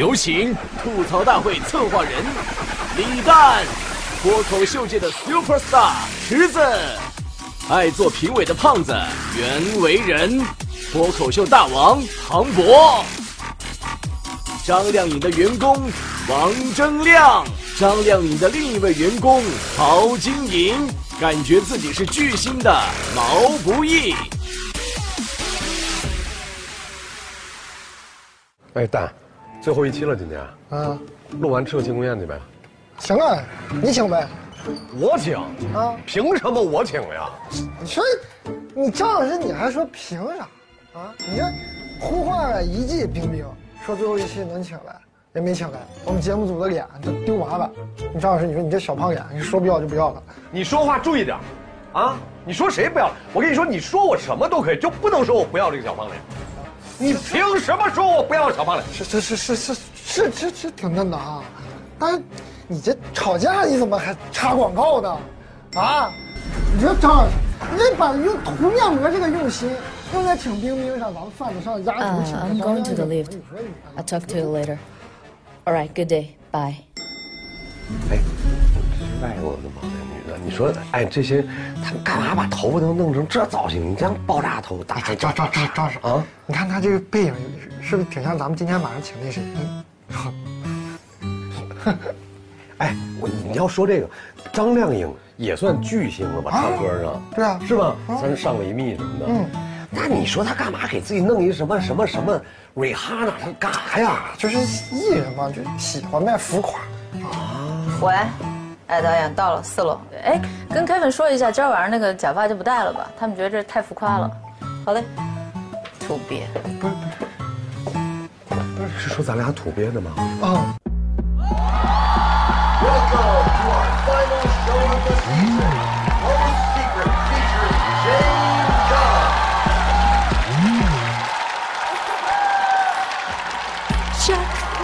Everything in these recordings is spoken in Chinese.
有请吐槽大会策划人李诞，脱口秀界的 super star 池子，爱做评委的胖子袁惟仁，脱口秀大王庞博，张靓颖的员工王铮亮，张靓颖的另一位员工陶晶莹，感觉自己是巨星的毛不易。哎，蛋，最后一期了，今天啊，录完吃个庆功宴去呗。行啊，你请呗。我请啊？凭什么我请呀？你说，你张老师，你还说凭啥？啊？你这呼唤了一季冰冰，说最后一期能请来，也没请来，我们节目组的脸都丢完了。你张老师，你说你这小胖脸，你说不要就不要了。你说话注意点，啊？你说谁不要？我跟你说，你说我什么都可以，就不能说我不要这个小胖脸。你凭什么说我不要小胖脸？是是是是是是是是挺嫩的啊，但是你这吵架你怎么还插广告呢？啊？你说张老师，你这把用涂面膜这个用心用在请冰冰上，咱们贩子上压轴请 I'm going to the lift. I'll talk to you later. All right, good day. Bye. 哎，是外国的吗？你说，哎，这些他们干嘛把头发都弄成这造型？你这样爆炸头，大张张张张张啊！你看他这个背影，是不是挺像咱们今天晚上请那谁？哎，我你要说这个，张靓颖也算巨星了吧？唱歌上，对啊，是吧？咱上维密什么的。嗯，那你说他干嘛给自己弄一什么什么什么瑞哈娜？他干啥呀？就是艺人嘛，就喜欢卖浮夸。啊，喂，哎，导演到了四楼。哎，跟 Kevin 说一下，今儿晚上那个假发就不戴了吧？他们觉得这太浮夸了。好嘞，土鳖。不是不是，不是是说咱俩土鳖的吗？啊。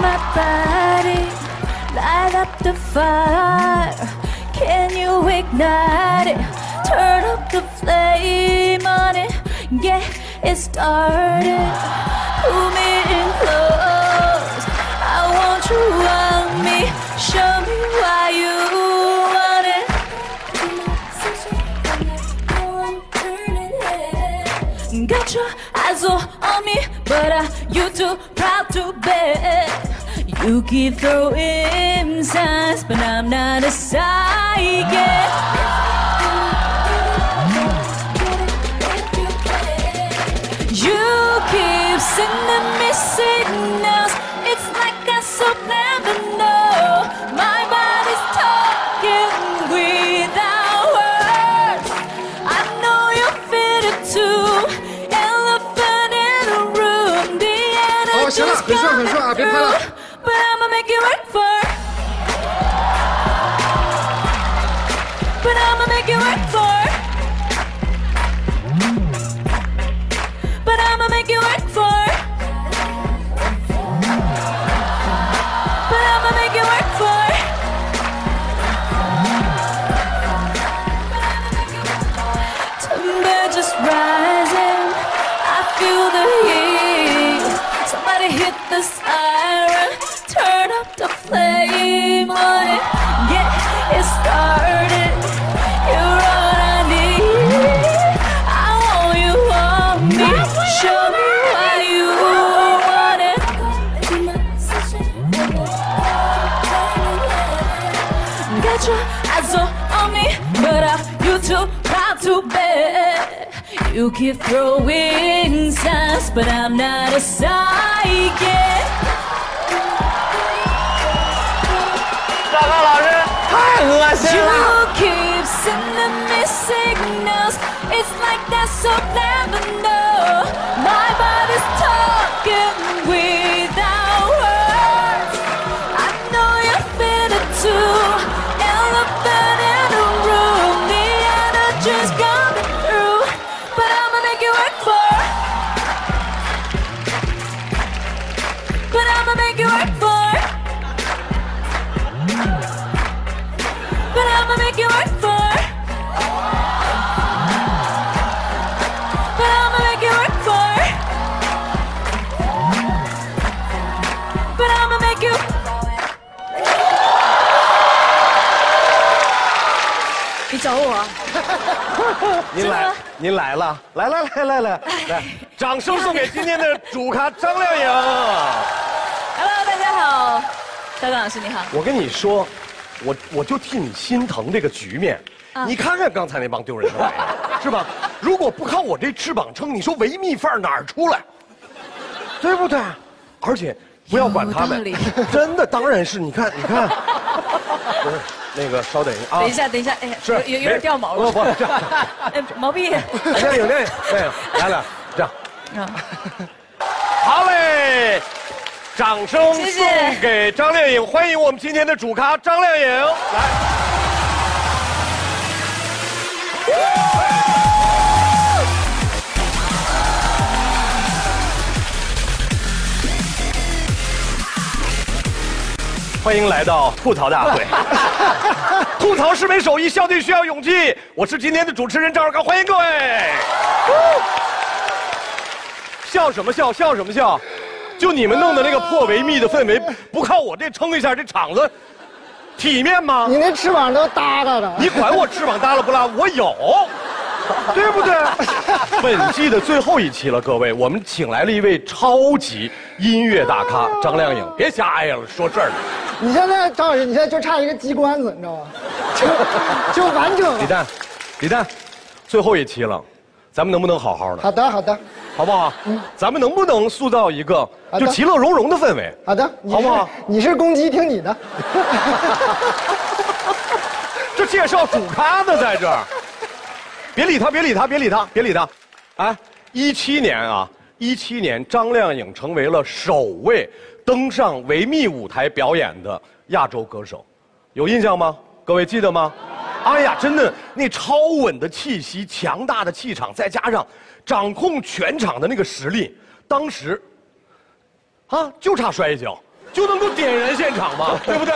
my body, up the fire. Can you ignite it? Turn up the flame on it. Get it started. Pull me in close. I want you on me. Show me why you want it. Got your eyes all on me, but are you too proud to bet? You keep throwing signs, but I'm not a psychic. You keep sending me signals. It's like I so never know. My body's talking without words. I know you feel it too. Elephant in a room. The energy's coming through. But I'ma make it work for. But I'ma make it work for. You keep throwing signs, but I'm not a psychic. 大高老师太恶心 You 了！ keep sending me signals. It's like that's so never know. My body's talking can work for. But I'ma make it work for. But I'ma make you. 你找我？您来，您来了，来来来来来来，掌声送给今天的主咖张靓颖。Hello，大家好，小刚老师你好。我跟你说，我我就替你心疼这个局面。你看看刚才那帮丢人的玩意儿，是吧？如果不靠我这翅膀撑，你说维密范儿哪儿出来？对不对？而且不要管他们真的当然是你看，你看，不是那个稍等一下啊，等一下，等一下，哎，是有有有点掉毛了。不不，这样，哎，毛病。电影电影电影，来来，这样。啊，好嘞，掌声送给张靓颖，欢迎我们今天的主咖张靓颖来。欢迎来到吐槽大会，吐槽是门手艺，笑对需要勇气。我是今天的主持人赵二刚，欢迎各位。笑什么笑？笑什么笑？就你们弄的那个破维密的氛围，不靠我这撑一下，这场子体面吗？你那翅膀都耷拉着。你管我翅膀耷拉不拉？我有，对不对？本季的最后一期了，各位，我们请来了一位超级音乐大咖张靓颖。别瞎哎呀了，说事儿呢。你现在张老师，你现在就差一个鸡冠子，你知道吗？就就完整了。李诞，李诞，最后一期了，咱们能不能好好的，好的，好的，好不好？咱们能不能塑造一个就其乐融融的氛围？好的，好不好你是公鸡，听你的。这介绍主咖呢，在这儿。别理他，别理他，别理他，别理他。哎，一七年啊，一七年，张靓颖成为了首位登上维密舞台表演的亚洲歌手，有印象吗？各位记得吗？哎呀，真的，那超稳的气息、强大的气场，再加上掌控全场的那个实力，当时啊，就差摔一跤，就能够点燃现场嘛，对不对？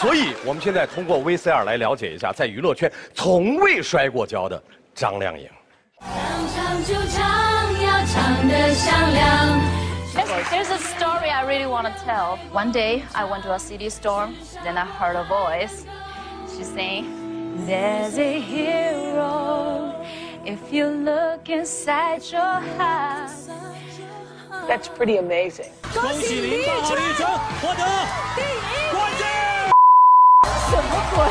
所以，我们现在通过 VCR 来了解一下，在娱乐圈从未摔过跤的张靓颖。唱就唱，要唱得响亮。There's a story I really want to tell. One day, I went to a city storm, Then I heard a voice. She's saying, There's a hero if you look inside your heart. That's pretty amazing. 恭喜林宝李晨获得第一冠军。什么鬼？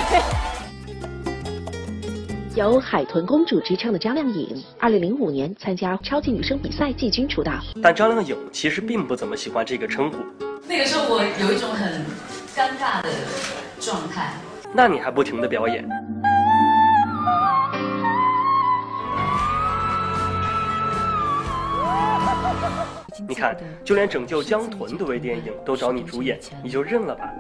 由海豚公主之称的张靓颖，二零零五年参加超级女声比赛季军出道。但张靓颖其实并不怎么喜欢这个称呼。那个时候我有一种很尴尬的状态。那你还不停的表演？你看，就连拯救江豚的微电影都找你主演，你就认了吧。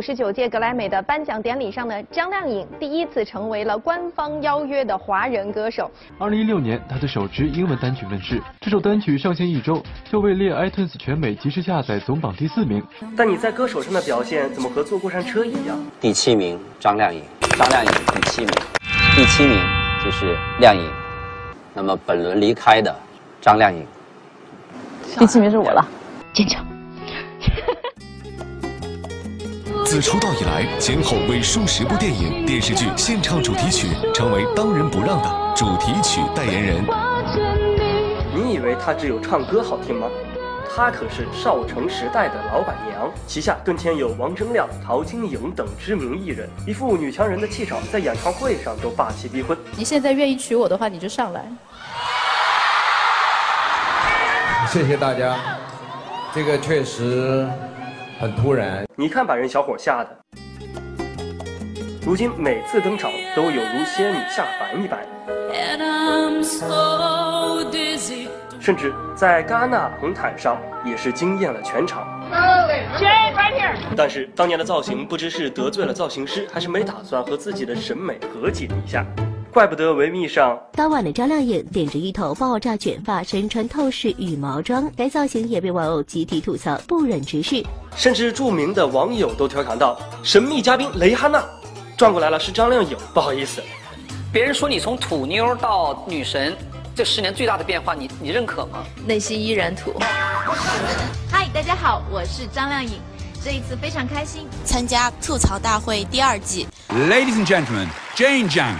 第五十九届格莱美的颁奖典礼上呢，张靓颖第一次成为了官方邀约的华人歌手。二零一六年，她的首支英文单曲问世，这首单曲上线一周就位列 iTunes 全美即时下载总榜第四名。但你在歌手上的表现怎么和坐过山车一样？第七名张靓颖，张靓颖第七名，第七名就是靓颖。那么本轮离开的张靓颖，第七名是我了。坚强。自出道以来，先后为数十部电影、电视剧献唱主题曲，成为当仁不让的主题曲代言人。你以为她只有唱歌好听吗？她可是少城时代的老板娘，旗下更添有王铮亮、陶晶莹等知名艺人，一副女强人的气场，在演唱会上都霸气逼婚。你现在愿意娶我的话，你就上来。谢谢大家，这个确实很突然。你看，把人小伙吓的。如今每次登场都有如仙女下凡一般，And I'm so dizzy. 甚至在戛纳红毯上也是惊艳了全场。但是当年的造型不知是得罪了造型师，还是没打算和自己的审美和解一下，怪不得维密上当晚的张靓颖顶着一头爆炸卷发，身穿透视羽毛装，该造型也被网友集体吐槽，不忍直视。甚至著名的网友都调侃道：“神秘嘉宾蕾哈娜转过来了，是张靓颖，不好意思。”别人说你从土妞到女神，这十年最大的变化，你你认可吗？内心依然土。嗨，大家好，我是张靓颖。这一次非常开心，参加吐槽大会第二季。Ladies and gentlemen, Jane Jiang.